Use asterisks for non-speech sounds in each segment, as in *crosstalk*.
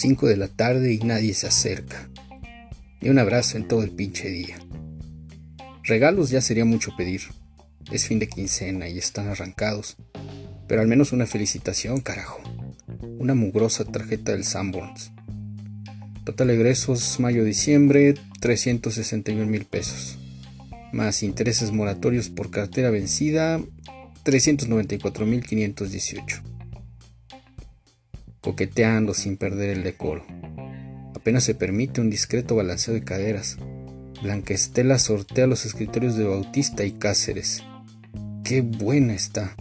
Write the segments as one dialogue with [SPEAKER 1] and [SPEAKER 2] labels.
[SPEAKER 1] Cinco de la tarde y nadie se acerca. Ni un abrazo en todo el pinche día. Regalos ya sería mucho pedir. Es fin de quincena y están arrancados. Pero al menos una felicitación, carajo. Una mugrosa tarjeta del Sanborns. Total egresos mayo-diciembre, 361 mil pesos. Más intereses moratorios por cartera vencida, 394 mil 518 coqueteando sin perder el decoro. Apenas se permite un discreto balanceo de caderas. Blanquestela sortea los escritorios de Bautista y Cáceres. ¡Qué buena está!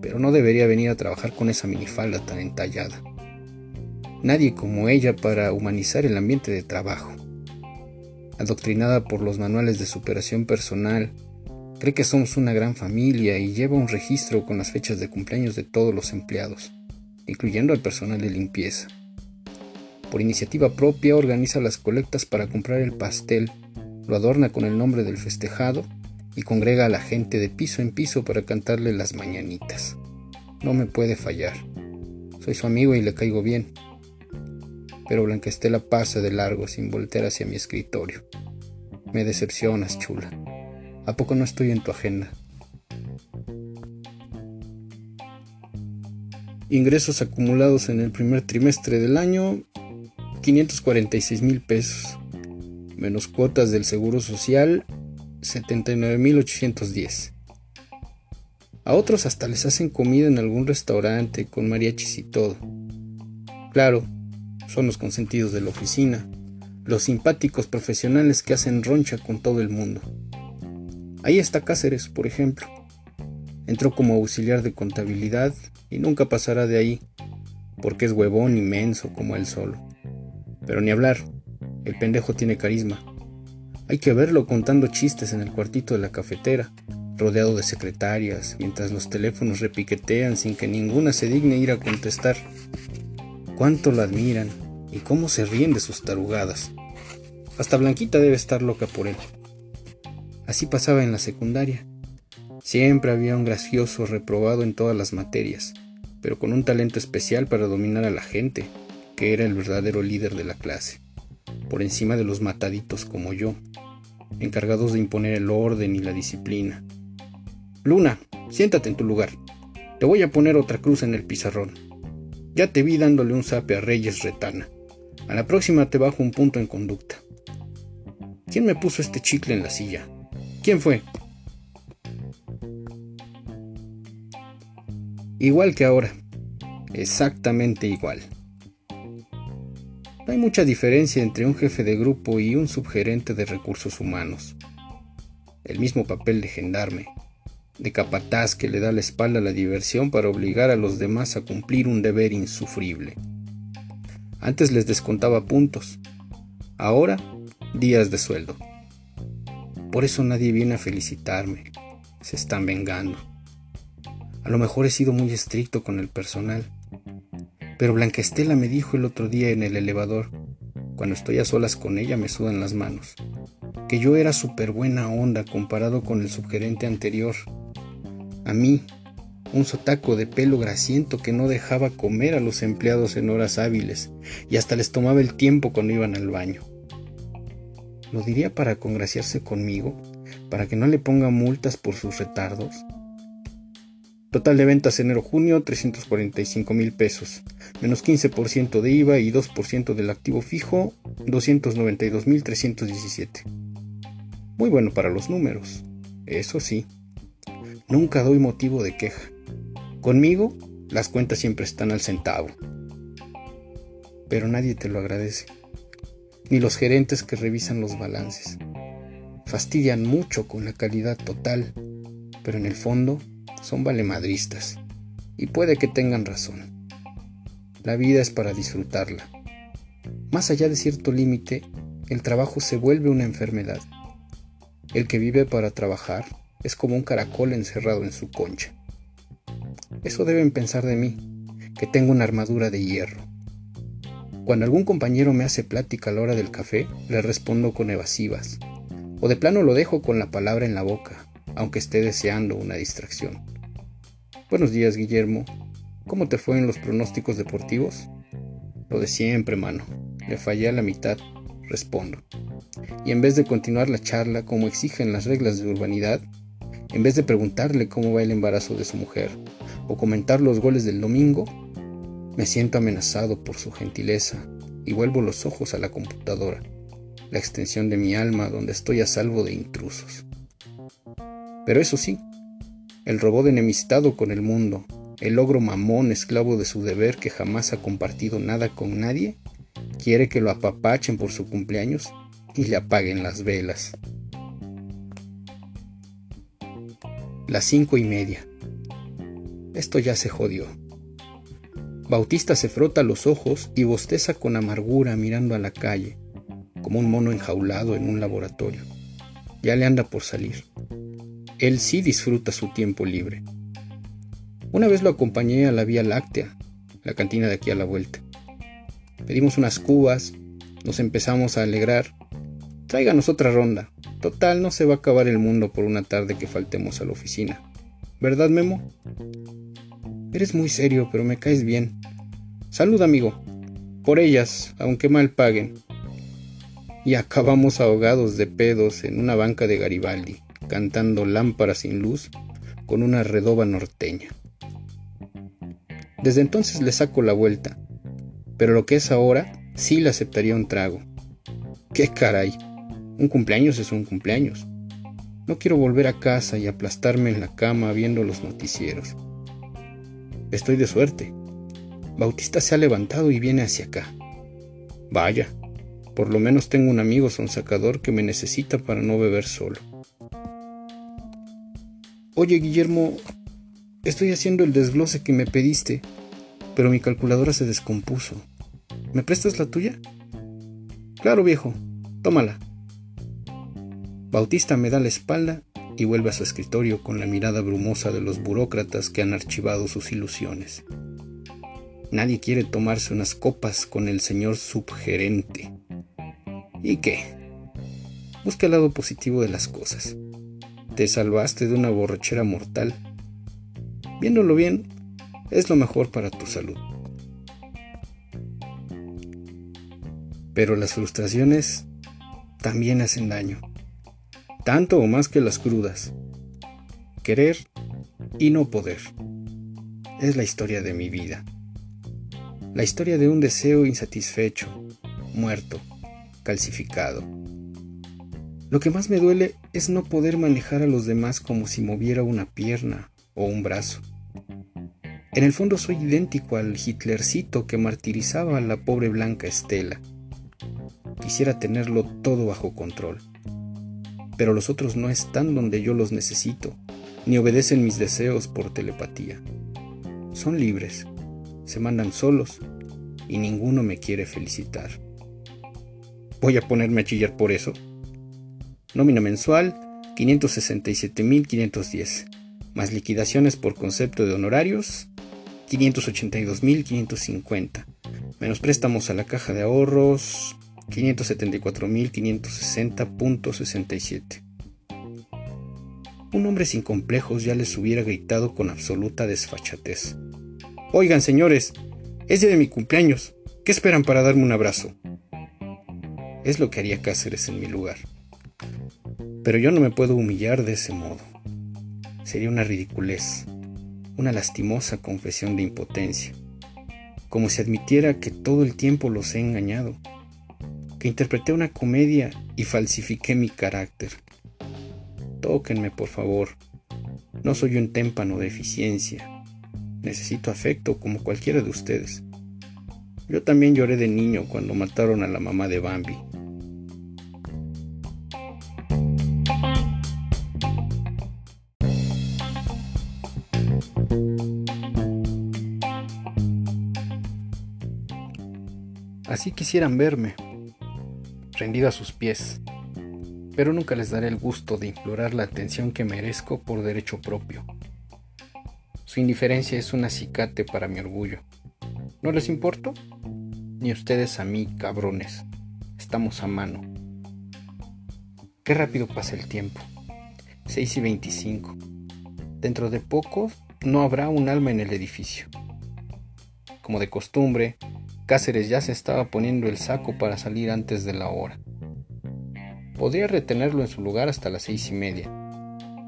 [SPEAKER 1] Pero no debería venir a trabajar con esa minifalda tan entallada. Nadie como ella para humanizar el ambiente de trabajo. Adoctrinada por los manuales de superación personal, cree que somos una gran familia y lleva un registro con las fechas de cumpleaños de todos los empleados incluyendo al personal de limpieza. Por iniciativa propia organiza las colectas para comprar el pastel, lo adorna con el nombre del festejado y congrega a la gente de piso en piso para cantarle las mañanitas. No me puede fallar. Soy su amigo y le caigo bien. Pero Blanquestela pasa de largo sin voltear hacia mi escritorio. Me decepcionas, chula. ¿A poco no estoy en tu agenda? Ingresos acumulados en el primer trimestre del año, 546 mil pesos. Menos cuotas del Seguro Social, 79.810. A otros hasta les hacen comida en algún restaurante con mariachis y todo. Claro, son los consentidos de la oficina, los simpáticos profesionales que hacen roncha con todo el mundo. Ahí está Cáceres, por ejemplo. Entró como auxiliar de contabilidad y nunca pasará de ahí, porque es huevón inmenso como él solo. Pero ni hablar, el pendejo tiene carisma. Hay que verlo contando chistes en el cuartito de la cafetera, rodeado de secretarias, mientras los teléfonos repiquetean sin que ninguna se digne ir a contestar. Cuánto lo admiran y cómo se ríen de sus tarugadas. Hasta Blanquita debe estar loca por él. Así pasaba en la secundaria. Siempre había un gracioso reprobado en todas las materias, pero con un talento especial para dominar a la gente, que era el verdadero líder de la clase, por encima de los mataditos como yo, encargados de imponer el orden y la disciplina. Luna, siéntate en tu lugar. Te voy a poner otra cruz en el pizarrón. Ya te vi dándole un zape a Reyes Retana. A la próxima te bajo un punto en conducta. ¿Quién me puso este chicle en la silla? ¿Quién fue? Igual que ahora. Exactamente igual. No hay mucha diferencia entre un jefe de grupo y un subgerente de recursos humanos. El mismo papel de gendarme, de capataz que le da la espalda a la diversión para obligar a los demás a cumplir un deber insufrible. Antes les descontaba puntos, ahora días de sueldo. Por eso nadie viene a felicitarme, se están vengando. A lo mejor he sido muy estricto con el personal. Pero Blanquestela me dijo el otro día en el elevador, cuando estoy a solas con ella me sudan las manos, que yo era súper buena onda comparado con el subgerente anterior. A mí, un sotaco de pelo grasiento que no dejaba comer a los empleados en horas hábiles y hasta les tomaba el tiempo cuando iban al baño. ¿Lo diría para congraciarse conmigo? ¿Para que no le ponga multas por sus retardos? Total de ventas enero-junio 345 mil pesos, menos 15% de IVA y 2% del activo fijo 292 mil 317. Muy bueno para los números, eso sí. Nunca doy motivo de queja. Conmigo las cuentas siempre están al centavo. Pero nadie te lo agradece. Ni los gerentes que revisan los balances. Fastidian mucho con la calidad total, pero en el fondo son valemadristas y puede que tengan razón. La vida es para disfrutarla. Más allá de cierto límite, el trabajo se vuelve una enfermedad. El que vive para trabajar es como un caracol encerrado en su concha. Eso deben pensar de mí, que tengo una armadura de hierro. Cuando algún compañero me hace plática a la hora del café, le respondo con evasivas, o de plano lo dejo con la palabra en la boca, aunque esté deseando una distracción. Buenos días, Guillermo. ¿Cómo te fue en los pronósticos deportivos? Lo de siempre, mano. Le fallé a la mitad, respondo. Y en vez de continuar la charla como exigen las reglas de urbanidad, en vez de preguntarle cómo va el embarazo de su mujer o comentar los goles del domingo, me siento amenazado por su gentileza y vuelvo los ojos a la computadora, la extensión de mi alma donde estoy a salvo de intrusos. Pero eso sí, el robot enemistado con el mundo, el ogro mamón esclavo de su deber que jamás ha compartido nada con nadie, quiere que lo apapachen por su cumpleaños y le apaguen las velas. Las cinco y media. Esto ya se jodió. Bautista se frota los ojos y bosteza con amargura mirando a la calle, como un mono enjaulado en un laboratorio. Ya le anda por salir. Él sí disfruta su tiempo libre. Una vez lo acompañé a la Vía Láctea, la cantina de aquí a la vuelta. Pedimos unas cubas, nos empezamos a alegrar. Tráiganos otra ronda. Total, no se va a acabar el mundo por una tarde que faltemos a la oficina. ¿Verdad, Memo? Eres muy serio, pero me caes bien. Salud, amigo. Por ellas, aunque mal paguen. Y acabamos ahogados de pedos en una banca de Garibaldi cantando Lámpara sin luz con una redoba norteña. Desde entonces le saco la vuelta, pero lo que es ahora sí le aceptaría un trago. ¡Qué caray! Un cumpleaños es un cumpleaños. No quiero volver a casa y aplastarme en la cama viendo los noticieros. Estoy de suerte. Bautista se ha levantado y viene hacia acá. Vaya, por lo menos tengo un amigo sonsacador que me necesita para no beber solo. Oye, Guillermo, estoy haciendo el desglose que me pediste, pero mi calculadora se descompuso. ¿Me prestas la tuya? Claro, viejo, tómala. Bautista me da la espalda y vuelve a su escritorio con la mirada brumosa de los burócratas que han archivado sus ilusiones. Nadie quiere tomarse unas copas con el señor subgerente. ¿Y qué? Busca el lado positivo de las cosas te salvaste de una borrachera mortal. Viéndolo bien, es lo mejor para tu salud. Pero las frustraciones también hacen daño, tanto o más que las crudas. Querer y no poder. Es la historia de mi vida. La historia de un deseo insatisfecho, muerto, calcificado lo que más me duele es no poder manejar a los demás como si moviera una pierna o un brazo. En el fondo soy idéntico al Hitlercito que martirizaba a la pobre blanca Estela. Quisiera tenerlo todo bajo control. Pero los otros no están donde yo los necesito, ni obedecen mis deseos por telepatía. Son libres, se mandan solos y ninguno me quiere felicitar. ¿Voy a ponerme a chillar por eso? Nómina mensual 567.510, más liquidaciones por concepto de honorarios 582.550, menos préstamos a la caja de ahorros 574.560.67. Un hombre sin complejos ya les hubiera gritado con absoluta desfachatez. Oigan, señores, es día de mi cumpleaños. ¿Qué esperan para darme un abrazo? Es lo que haría Cáceres en mi lugar. Pero yo no me puedo humillar de ese modo. Sería una ridiculez, una lastimosa confesión de impotencia, como si admitiera que todo el tiempo los he engañado, que interpreté una comedia y falsifiqué mi carácter. Tóquenme, por favor. No soy un témpano de eficiencia. Necesito afecto como cualquiera de ustedes. Yo también lloré de niño cuando mataron a la mamá de Bambi. Así quisieran verme, rendido a sus pies, pero nunca les daré el gusto de implorar la atención que merezco por derecho propio. Su indiferencia es un acicate para mi orgullo. ¿No les importo? Ni ustedes a mí, cabrones. Estamos a mano. Qué rápido pasa el tiempo. 6 y 25. Dentro de poco no habrá un alma en el edificio. Como de costumbre, Cáceres ya se estaba poniendo el saco para salir antes de la hora. Podría retenerlo en su lugar hasta las seis y media.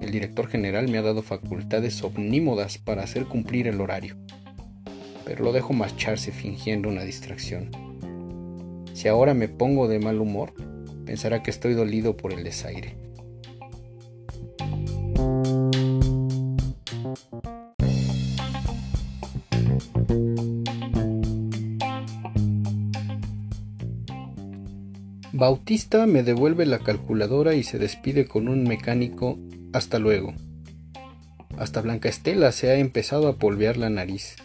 [SPEAKER 1] El director general me ha dado facultades omnímodas para hacer cumplir el horario, pero lo dejo marcharse fingiendo una distracción. Si ahora me pongo de mal humor, pensará que estoy dolido por el desaire. Bautista me devuelve la calculadora y se despide con un mecánico hasta luego. Hasta Blanca Estela se ha empezado a polvear la nariz.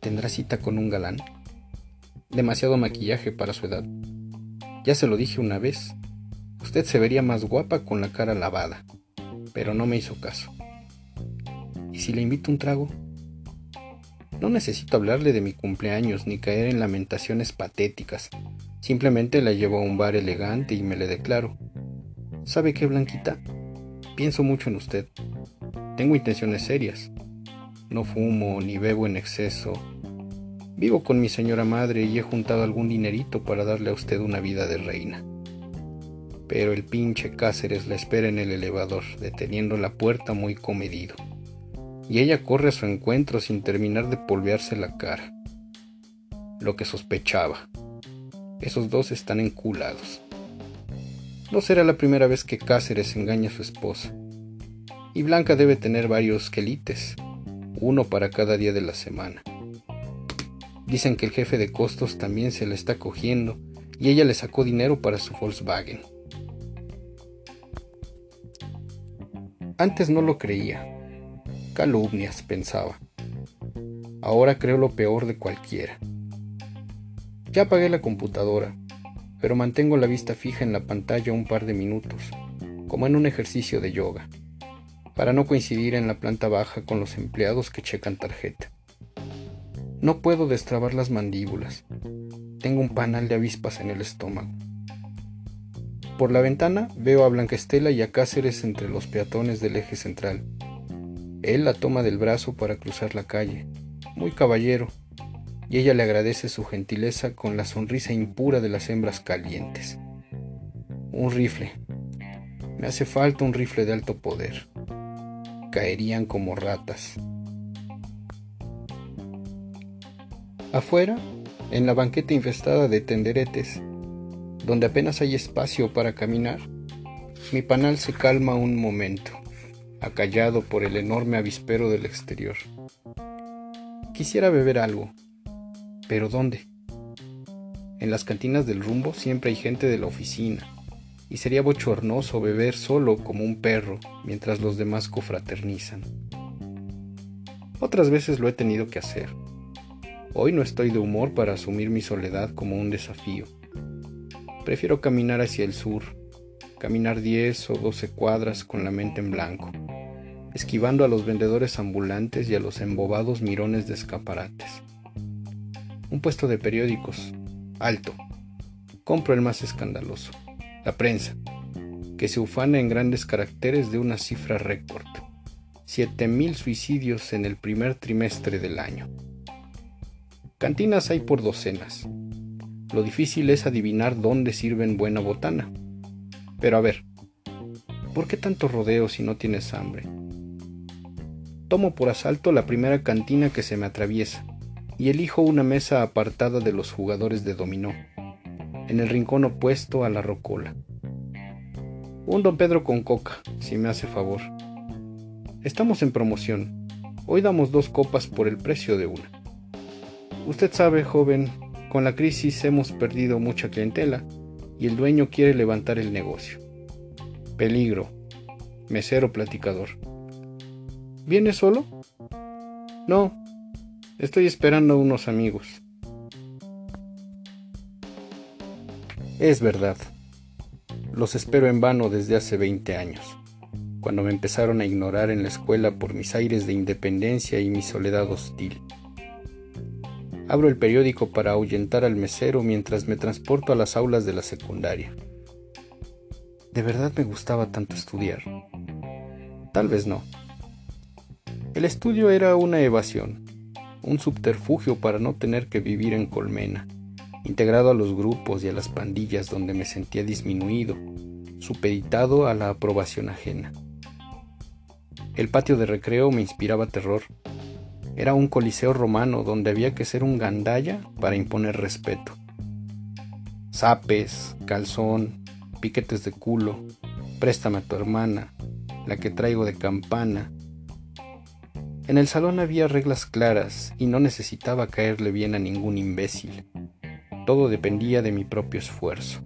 [SPEAKER 1] ¿Tendrá cita con un galán? Demasiado maquillaje para su edad. Ya se lo dije una vez. Usted se vería más guapa con la cara lavada. Pero no me hizo caso. ¿Y si le invito un trago? No necesito hablarle de mi cumpleaños ni caer en lamentaciones patéticas. Simplemente la llevo a un bar elegante y me le declaro. ¿Sabe qué, Blanquita? Pienso mucho en usted. Tengo intenciones serias. No fumo ni bebo en exceso. Vivo con mi señora madre y he juntado algún dinerito para darle a usted una vida de reina. Pero el pinche Cáceres la espera en el elevador, deteniendo la puerta muy comedido. Y ella corre a su encuentro sin terminar de polvearse la cara. Lo que sospechaba. Esos dos están enculados. No será la primera vez que Cáceres engaña a su esposa. Y Blanca debe tener varios quelites, uno para cada día de la semana. Dicen que el jefe de costos también se le está cogiendo y ella le sacó dinero para su Volkswagen. Antes no lo creía. Calumnias, pensaba. Ahora creo lo peor de cualquiera. Ya apagué la computadora, pero mantengo la vista fija en la pantalla un par de minutos, como en un ejercicio de yoga, para no coincidir en la planta baja con los empleados que checan tarjeta. No puedo destrabar las mandíbulas. Tengo un panal de avispas en el estómago. Por la ventana veo a Blanquestela y a Cáceres entre los peatones del eje central. Él la toma del brazo para cruzar la calle. Muy caballero, y ella le agradece su gentileza con la sonrisa impura de las hembras calientes. Un rifle. Me hace falta un rifle de alto poder. Caerían como ratas. Afuera, en la banqueta infestada de tenderetes, donde apenas hay espacio para caminar, mi panal se calma un momento, acallado por el enorme avispero del exterior. Quisiera beber algo, ¿Pero dónde? En las cantinas del rumbo siempre hay gente de la oficina, y sería bochornoso beber solo como un perro mientras los demás confraternizan. Otras veces lo he tenido que hacer. Hoy no estoy de humor para asumir mi soledad como un desafío. Prefiero caminar hacia el sur, caminar 10 o 12 cuadras con la mente en blanco, esquivando a los vendedores ambulantes y a los embobados mirones de escaparates un puesto de periódicos, alto. Compro el más escandaloso, la prensa, que se ufana en grandes caracteres de una cifra récord. 7.000 suicidios en el primer trimestre del año. Cantinas hay por docenas. Lo difícil es adivinar dónde sirven buena botana. Pero a ver, ¿por qué tanto rodeo si no tienes hambre? Tomo por asalto la primera cantina que se me atraviesa y elijo una mesa apartada de los jugadores de dominó, en el rincón opuesto a la rocola. Un don Pedro con coca, si me hace favor. Estamos en promoción. Hoy damos dos copas por el precio de una. Usted sabe, joven, con la crisis hemos perdido mucha clientela y el dueño quiere levantar el negocio. Peligro. Mesero platicador. ¿Viene solo? No, Estoy esperando a unos amigos. Es verdad. Los espero en vano desde hace 20 años, cuando me empezaron a ignorar en la escuela por mis aires de independencia y mi soledad hostil. Abro el periódico para ahuyentar al mesero mientras me transporto a las aulas de la secundaria. ¿De verdad me gustaba tanto estudiar? Tal vez no. El estudio era una evasión, un subterfugio para no tener que vivir en colmena, integrado a los grupos y a las pandillas donde me sentía disminuido, supeditado a la aprobación ajena. El patio de recreo me inspiraba terror. Era un coliseo romano donde había que ser un gandalla para imponer respeto. Zapes, calzón, piquetes de culo, préstame a tu hermana, la que traigo de campana, en el salón había reglas claras y no necesitaba caerle bien a ningún imbécil. Todo dependía de mi propio esfuerzo.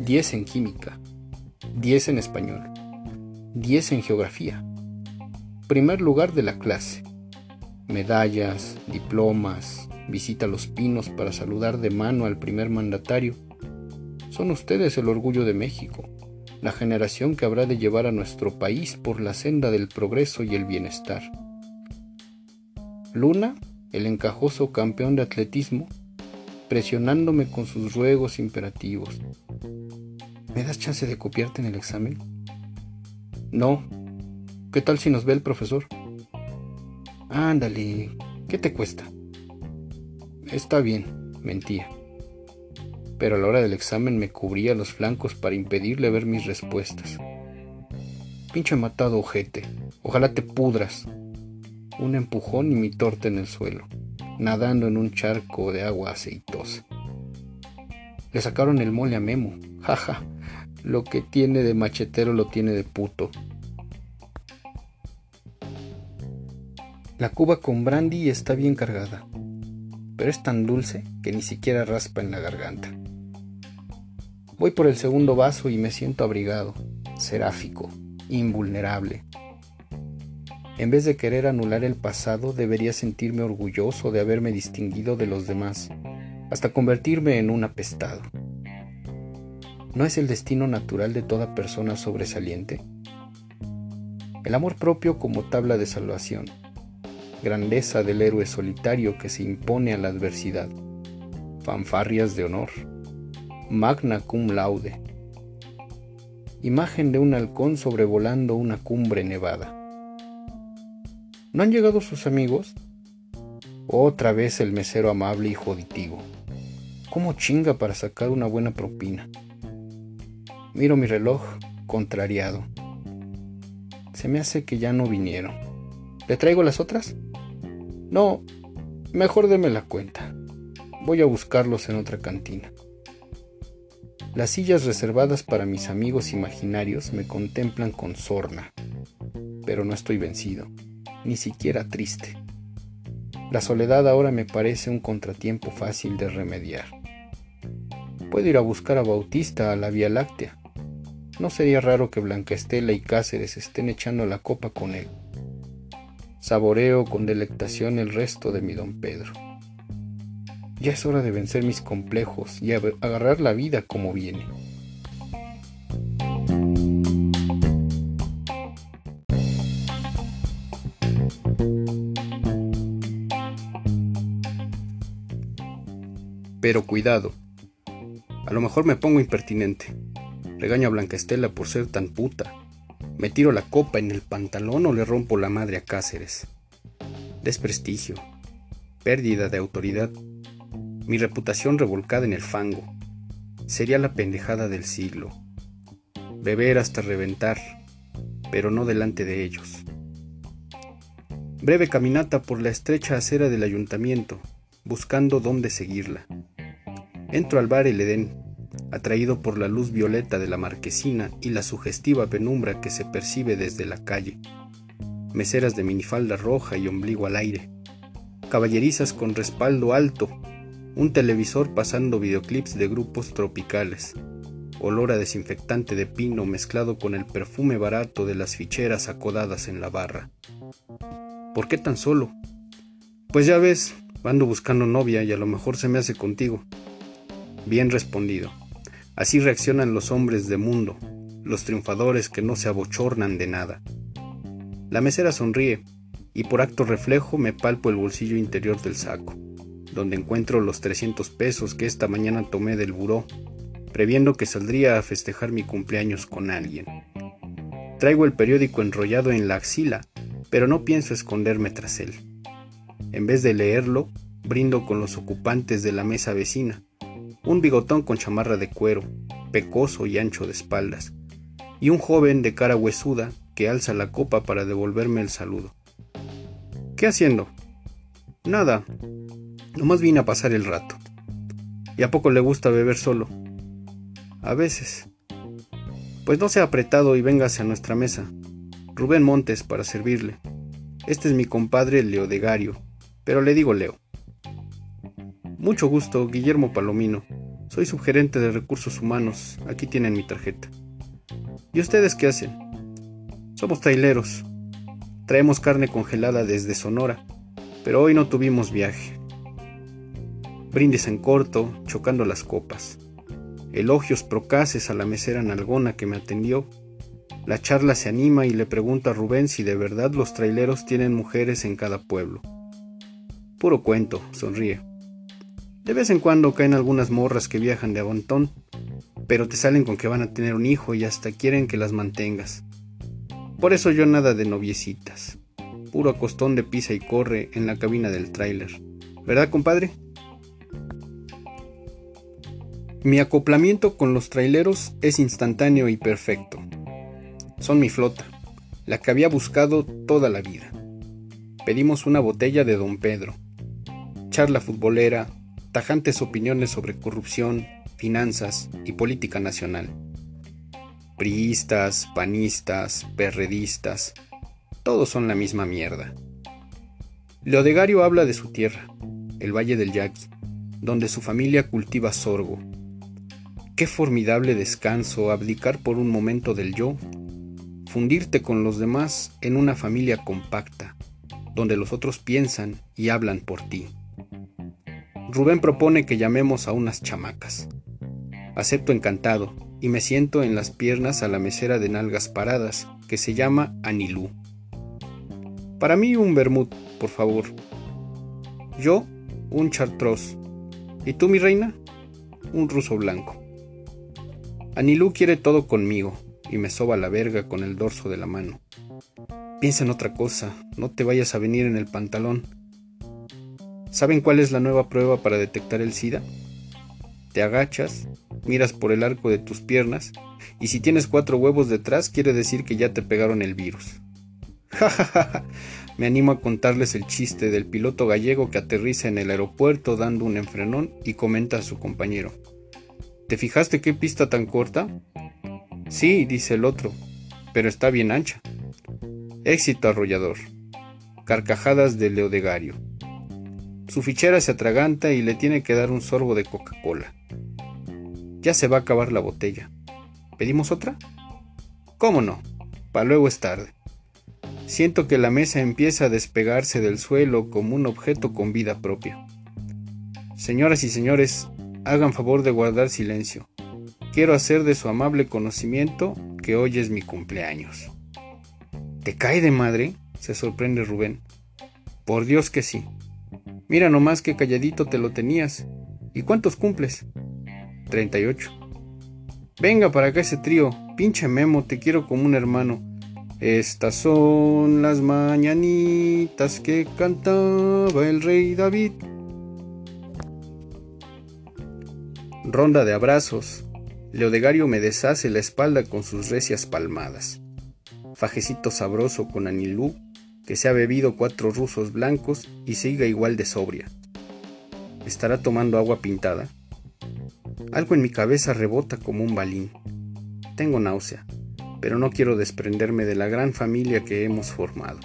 [SPEAKER 1] 10 en química, 10 en español, 10 en geografía. Primer lugar de la clase. Medallas, diplomas, visita a los pinos para saludar de mano al primer mandatario. Son ustedes el orgullo de México la generación que habrá de llevar a nuestro país por la senda del progreso y el bienestar. Luna, el encajoso campeón de atletismo, presionándome con sus ruegos imperativos. ¿Me das chance de copiarte en el examen? No. ¿Qué tal si nos ve el profesor? Ándale, ¿qué te cuesta? Está bien, mentía pero a la hora del examen me cubría los flancos para impedirle ver mis respuestas. Pinche matado ojete, ojalá te pudras. Un empujón y mi torta en el suelo, nadando en un charco de agua aceitosa. Le sacaron el mole a Memo, jaja, lo que tiene de machetero lo tiene de puto. La cuba con brandy está bien cargada, pero es tan dulce que ni siquiera raspa en la garganta. Voy por el segundo vaso y me siento abrigado, seráfico, invulnerable. En vez de querer anular el pasado, debería sentirme orgulloso de haberme distinguido de los demás, hasta convertirme en un apestado. ¿No es el destino natural de toda persona sobresaliente? El amor propio como tabla de salvación, grandeza del héroe solitario que se impone a la adversidad, fanfarrias de honor magna cum laude. Imagen de un halcón sobrevolando una cumbre nevada. ¿No han llegado sus amigos? Otra vez el mesero amable y joditivo. ¿Cómo chinga para sacar una buena propina? Miro mi reloj, contrariado. Se me hace que ya no vinieron. ¿Le traigo las otras? No, mejor deme la cuenta. Voy a buscarlos en otra cantina. Las sillas reservadas para mis amigos imaginarios me contemplan con sorna, pero no estoy vencido, ni siquiera triste. La soledad ahora me parece un contratiempo fácil de remediar. Puedo ir a buscar a Bautista a la Vía Láctea. No sería raro que Blanca Estela y Cáceres estén echando la copa con él. Saboreo con delectación el resto de mi don Pedro. Ya es hora de vencer mis complejos y agarrar la vida como viene. Pero cuidado, a lo mejor me pongo impertinente. Regaño a Blanca Estela por ser tan puta. Me tiro la copa en el pantalón o le rompo la madre a Cáceres. Desprestigio, pérdida de autoridad mi reputación revolcada en el fango. Sería la pendejada del siglo. Beber hasta reventar, pero no delante de ellos. Breve caminata por la estrecha acera del ayuntamiento, buscando dónde seguirla. Entro al bar El Edén, atraído por la luz violeta de la marquesina y la sugestiva penumbra que se percibe desde la calle. Meseras de minifalda roja y ombligo al aire. Caballerizas con respaldo alto un televisor pasando videoclips de grupos tropicales, olor a desinfectante de pino mezclado con el perfume barato de las ficheras acodadas en la barra. ¿Por qué tan solo? Pues ya ves, ando buscando novia y a lo mejor se me hace contigo. Bien respondido. Así reaccionan los hombres de mundo, los triunfadores que no se abochornan de nada. La mesera sonríe y por acto reflejo me palpo el bolsillo interior del saco donde encuentro los 300 pesos que esta mañana tomé del buró, previendo que saldría a festejar mi cumpleaños con alguien. Traigo el periódico enrollado en la axila, pero no pienso esconderme tras él. En vez de leerlo, brindo con los ocupantes de la mesa vecina, un bigotón con chamarra de cuero, pecoso y ancho de espaldas, y un joven de cara huesuda que alza la copa para devolverme el saludo. ¿Qué haciendo? Nada, nomás vine a pasar el rato. ¿Y a poco le gusta beber solo? A veces. Pues no sea apretado y véngase a nuestra mesa. Rubén Montes para servirle. Este es mi compadre Leodegario, pero le digo Leo. Mucho gusto, Guillermo Palomino. Soy subgerente de recursos humanos. Aquí tienen mi tarjeta. ¿Y ustedes qué hacen? Somos traileros. Traemos carne congelada desde Sonora, pero hoy no tuvimos viaje. Brindis en corto, chocando las copas. Elogios procaces a la mesera nalgona que me atendió. La charla se anima y le pregunto a Rubén si de verdad los traileros tienen mujeres en cada pueblo. Puro cuento, sonríe. De vez en cuando caen algunas morras que viajan de abontón, pero te salen con que van a tener un hijo y hasta quieren que las mantengas. Por eso yo nada de noviecitas. Puro acostón de pisa y corre en la cabina del tráiler. ¿Verdad, compadre? Mi acoplamiento con los traileros es instantáneo y perfecto. Son mi flota, la que había buscado toda la vida. Pedimos una botella de Don Pedro. Charla futbolera, tajantes opiniones sobre corrupción, finanzas y política nacional priistas, panistas, perredistas, todos son la misma mierda. Leodegario habla de su tierra, el Valle del Yaqui, donde su familia cultiva sorgo. Qué formidable descanso abdicar por un momento del yo, fundirte con los demás en una familia compacta, donde los otros piensan y hablan por ti. Rubén propone que llamemos a unas chamacas. Acepto encantado, y me siento en las piernas a la mesera de nalgas paradas, que se llama Anilú. Para mí un vermut, por favor. Yo, un chartreuse. ¿Y tú, mi reina? Un ruso blanco. Anilú quiere todo conmigo y me soba la verga con el dorso de la mano. Piensa en otra cosa, no te vayas a venir en el pantalón. ¿Saben cuál es la nueva prueba para detectar el SIDA? Te agachas, miras por el arco de tus piernas y si tienes cuatro huevos detrás quiere decir que ya te pegaron el virus. *laughs* Ja ja ja. Me animo a contarles el chiste del piloto gallego que aterriza en el aeropuerto dando un enfrenón y comenta a su compañero. ¿Te fijaste qué pista tan corta? Sí, dice el otro, pero está bien ancha. Éxito arrollador. Carcajadas de Leodegario. Su fichera se atraganta y le tiene que dar un sorbo de Coca-Cola. Ya se va a acabar la botella. ¿Pedimos otra? ¿Cómo no? Para luego es tarde. Siento que la mesa empieza a despegarse del suelo como un objeto con vida propia. Señoras y señores, hagan favor de guardar silencio. Quiero hacer de su amable conocimiento que hoy es mi cumpleaños. ¿Te cae de madre? se sorprende Rubén. Por Dios que sí. Mira nomás que calladito te lo tenías. ¿Y cuántos cumples? 38. Venga para acá ese trío. Pinche Memo, te quiero como un hermano. Estas son las mañanitas que cantaba el rey David. Ronda de abrazos. Leodegario me deshace la espalda con sus recias palmadas. Fajecito sabroso con Anilú, que se ha bebido cuatro rusos blancos y siga igual de sobria. ¿Estará tomando agua pintada? Algo en mi cabeza rebota como un balín. Tengo náusea, pero no quiero desprenderme de la gran familia que hemos formado.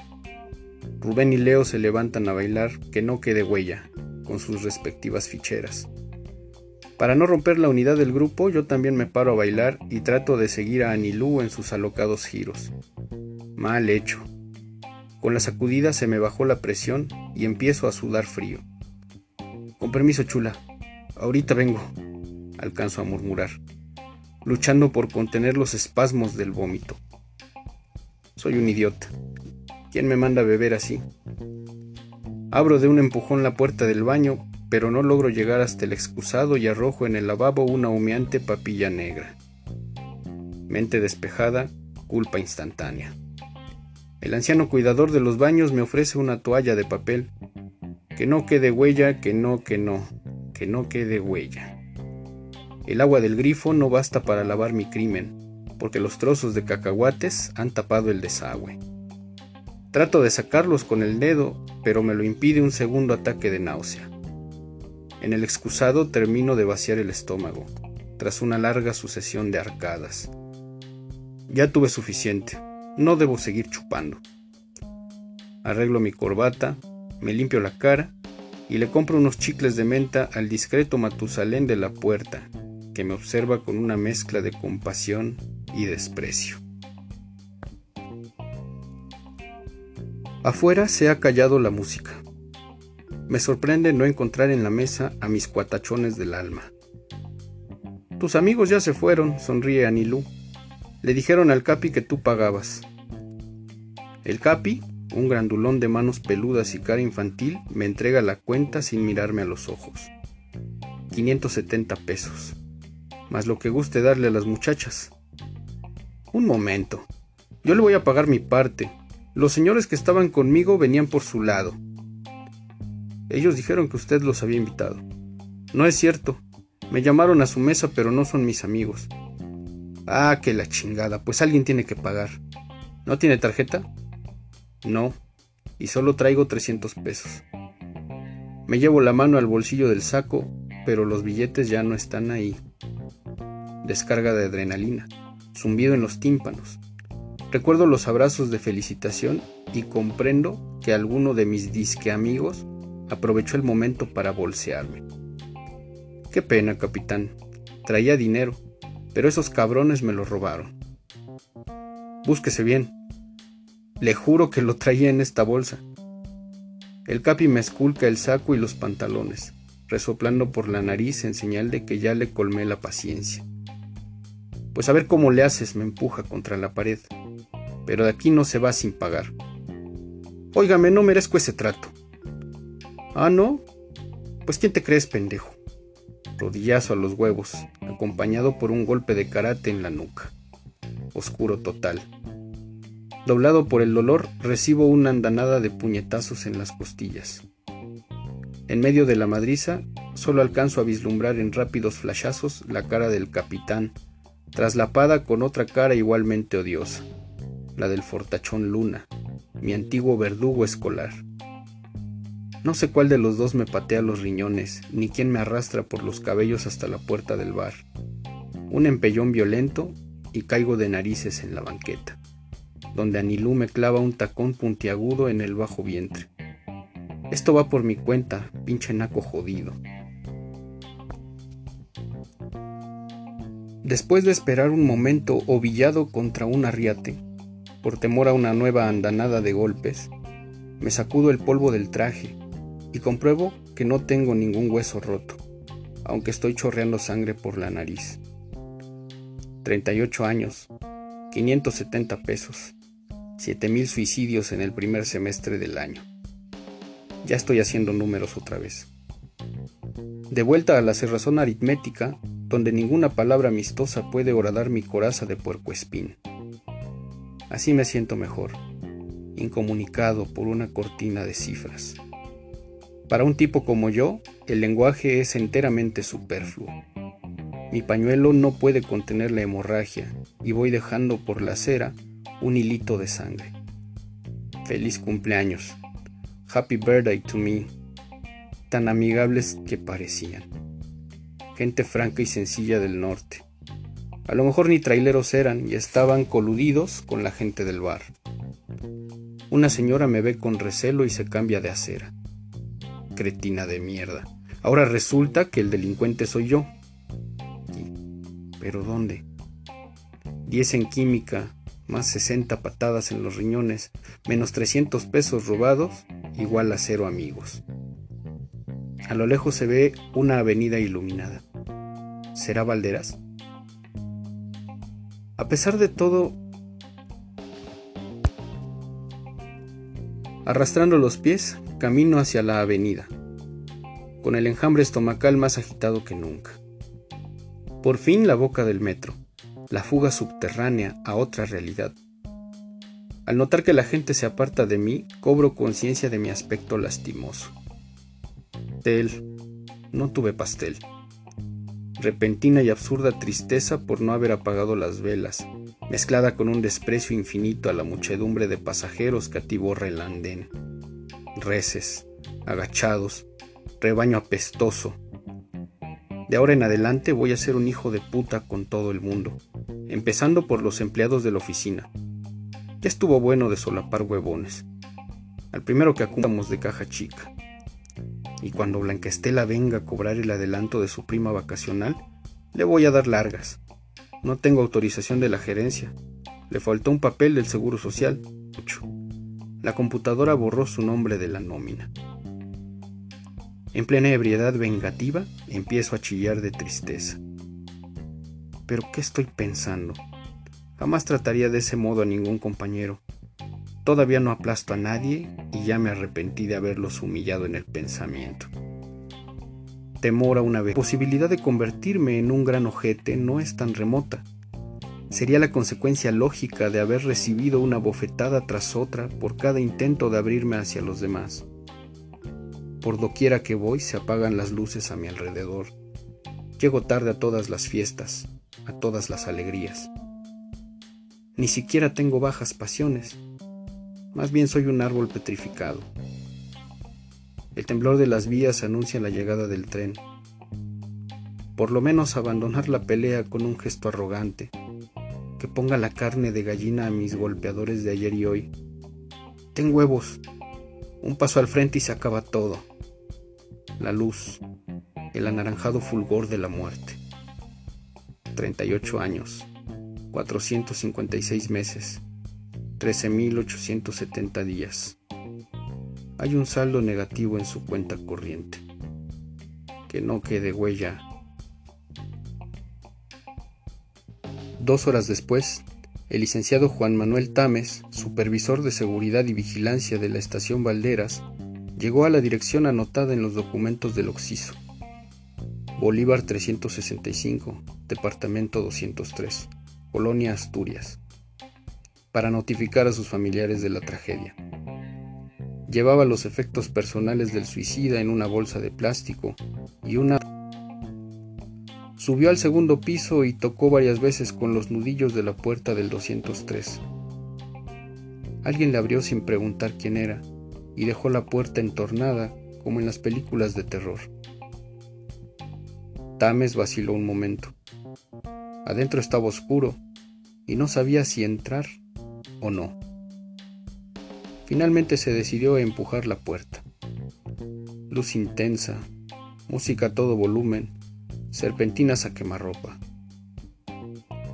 [SPEAKER 1] Rubén y Leo se levantan a bailar que no quede huella, con sus respectivas ficheras. Para no romper la unidad del grupo, yo también me paro a bailar y trato de seguir a Anilú en sus alocados giros. Mal hecho. Con la sacudida se me bajó la presión y empiezo a sudar frío. Con permiso, chula. Ahorita vengo alcanzo a murmurar, luchando por contener los espasmos del vómito. Soy un idiota. ¿Quién me manda a beber así? Abro de un empujón la puerta del baño, pero no logro llegar hasta el excusado y arrojo en el lavabo una humeante papilla negra. Mente despejada, culpa instantánea. El anciano cuidador de los baños me ofrece una toalla de papel. Que no quede huella, que no, que no, que no quede huella. El agua del grifo no basta para lavar mi crimen, porque los trozos de cacahuates han tapado el desagüe. Trato de sacarlos con el dedo, pero me lo impide un segundo ataque de náusea. En el excusado termino de vaciar el estómago, tras una larga sucesión de arcadas. Ya tuve suficiente, no debo seguir chupando. Arreglo mi corbata, me limpio la cara y le compro unos chicles de menta al discreto Matusalén de la puerta, que me observa con una mezcla de compasión y desprecio. Afuera se ha callado la música. Me sorprende no encontrar en la mesa a mis cuatachones del alma. Tus amigos ya se fueron, sonríe Anilú. Le dijeron al Capi que tú pagabas. El Capi, un grandulón de manos peludas y cara infantil, me entrega la cuenta sin mirarme a los ojos. 570 pesos. Más lo que guste darle a las muchachas. Un momento. Yo le voy a pagar mi parte, los señores que estaban conmigo venían por su lado. Ellos dijeron que usted los había invitado. No es cierto. Me llamaron a su mesa, pero no son mis amigos. Ah, que la chingada, pues alguien tiene que pagar. ¿No tiene tarjeta? No, y solo traigo 300 pesos. Me llevo la mano al bolsillo del saco, pero los billetes ya no están ahí. Descarga de adrenalina, zumbido en los tímpanos, Recuerdo los abrazos de felicitación y comprendo que alguno de mis disque amigos aprovechó el momento para bolsearme. Qué pena, capitán. Traía dinero, pero esos cabrones me lo robaron. Búsquese bien. Le juro que lo traía en esta bolsa. El capi me esculca el saco y los pantalones, resoplando por la nariz en señal de que ya le colmé la paciencia. Pues a ver cómo le haces, me empuja contra la pared pero de aquí no se va sin pagar. Óigame, no merezco ese trato. Ah, ¿no? Pues ¿quién te crees, pendejo? Rodillazo a los huevos, acompañado por un golpe de karate en la nuca. Oscuro total. Doblado por el dolor, recibo una andanada de puñetazos en las costillas. En medio de la madriza, solo alcanzo a vislumbrar en rápidos flashazos la cara del capitán, traslapada con otra cara igualmente odiosa la del fortachón Luna, mi antiguo verdugo escolar. No sé cuál de los dos me patea los riñones, ni quién me arrastra por los cabellos hasta la puerta del bar. Un empellón violento y caigo de narices en la banqueta, donde Anilú me clava un tacón puntiagudo en el bajo vientre. Esto va por mi cuenta, pinche naco jodido. Después de esperar un momento ovillado contra un arriate, por temor a una nueva andanada de golpes, me sacudo el polvo del traje y compruebo que no tengo ningún hueso roto, aunque estoy chorreando sangre por la nariz. 38 años, 570 pesos, 7000 suicidios en el primer semestre del año. Ya estoy haciendo números otra vez. De vuelta a la cerrazón aritmética, donde ninguna palabra amistosa puede horadar mi coraza de puercoespín. Así me siento mejor, incomunicado por una cortina de cifras. Para un tipo como yo, el lenguaje es enteramente superfluo. Mi pañuelo no puede contener la hemorragia y voy dejando por la acera un hilito de sangre. Feliz cumpleaños. Happy birthday to me. Tan amigables que parecían. Gente franca y sencilla del norte a lo mejor ni traileros eran y estaban coludidos con la gente del bar. Una señora me ve con recelo y se cambia de acera. Cretina de mierda. Ahora resulta que el delincuente soy yo. ¿Pero dónde? Diez en química, más 60 patadas en los riñones, menos 300 pesos robados, igual a cero amigos. A lo lejos se ve una avenida iluminada. ¿Será Valderas? A pesar de todo, arrastrando los pies, camino hacia la avenida, con el enjambre estomacal más agitado que nunca. Por fin la boca del metro, la fuga subterránea a otra realidad. Al notar que la gente se aparta de mí, cobro conciencia de mi aspecto lastimoso. Pastel. No tuve pastel. Repentina y absurda tristeza por no haber apagado las velas, mezclada con un desprecio infinito a la muchedumbre de pasajeros que atiborra el andén. Reces, agachados, rebaño apestoso. De ahora en adelante voy a ser un hijo de puta con todo el mundo, empezando por los empleados de la oficina. Ya estuvo bueno de solapar huevones. Al primero que acumulamos de caja chica. Y cuando Blanca Estela venga a cobrar el adelanto de su prima vacacional, le voy a dar largas. No tengo autorización de la gerencia. Le faltó un papel del Seguro Social. La computadora borró su nombre de la nómina. En plena ebriedad vengativa, empiezo a chillar de tristeza. ¿Pero qué estoy pensando? Jamás trataría de ese modo a ningún compañero. Todavía no aplasto a nadie y ya me arrepentí de haberlos humillado en el pensamiento. Temor a una vez. La posibilidad de convertirme en un gran ojete no es tan remota. Sería la consecuencia lógica de haber recibido una bofetada tras otra por cada intento de abrirme hacia los demás. Por doquiera que voy se apagan las luces a mi alrededor. Llego tarde a todas las fiestas, a todas las alegrías. Ni siquiera tengo bajas pasiones, más bien soy un árbol petrificado. El temblor de las vías anuncia la llegada del tren. Por lo menos abandonar la pelea con un gesto arrogante, que ponga la carne de gallina a mis golpeadores de ayer y hoy. Ten huevos, un paso al frente y se acaba todo la luz, el anaranjado fulgor de la muerte. 38 años, 456 meses, 13.870 días. Hay un saldo negativo en su cuenta corriente. Que no quede huella. Dos horas después, el licenciado Juan Manuel Tames, supervisor de seguridad y vigilancia de la estación Valderas, Llegó a la dirección anotada en los documentos del Oxiso. Bolívar 365, Departamento 203, Colonia Asturias, para notificar a sus familiares de la tragedia. Llevaba los efectos personales del suicida en una bolsa de plástico y una... Subió al segundo piso y tocó varias veces con los nudillos de la puerta del 203. Alguien le abrió sin preguntar quién era y dejó la puerta entornada como en las películas de terror. Tames vaciló un momento. Adentro estaba oscuro y no sabía si entrar o no. Finalmente se decidió a empujar la puerta. Luz intensa, música a todo volumen, serpentinas a quemarropa.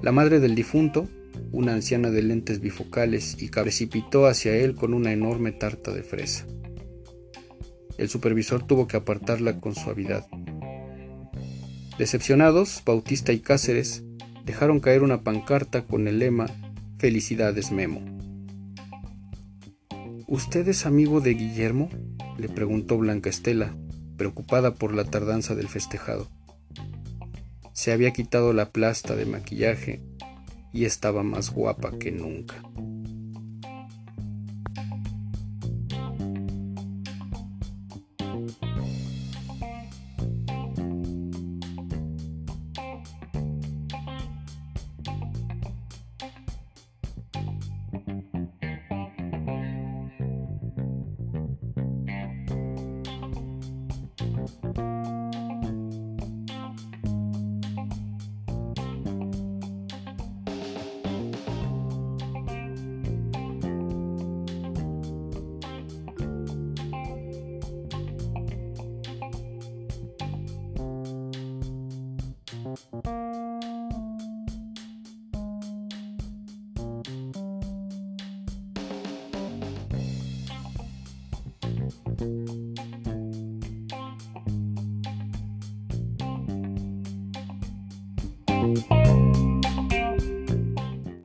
[SPEAKER 1] La madre del difunto una anciana de lentes bifocales y precipitó hacia él con una enorme tarta de fresa. El supervisor tuvo que apartarla con suavidad. Decepcionados, Bautista y Cáceres dejaron caer una pancarta con el lema Felicidades Memo. ¿Usted es amigo de Guillermo? le preguntó Blanca Estela, preocupada por la tardanza del festejado. Se había quitado la plasta de maquillaje y estaba más guapa que nunca.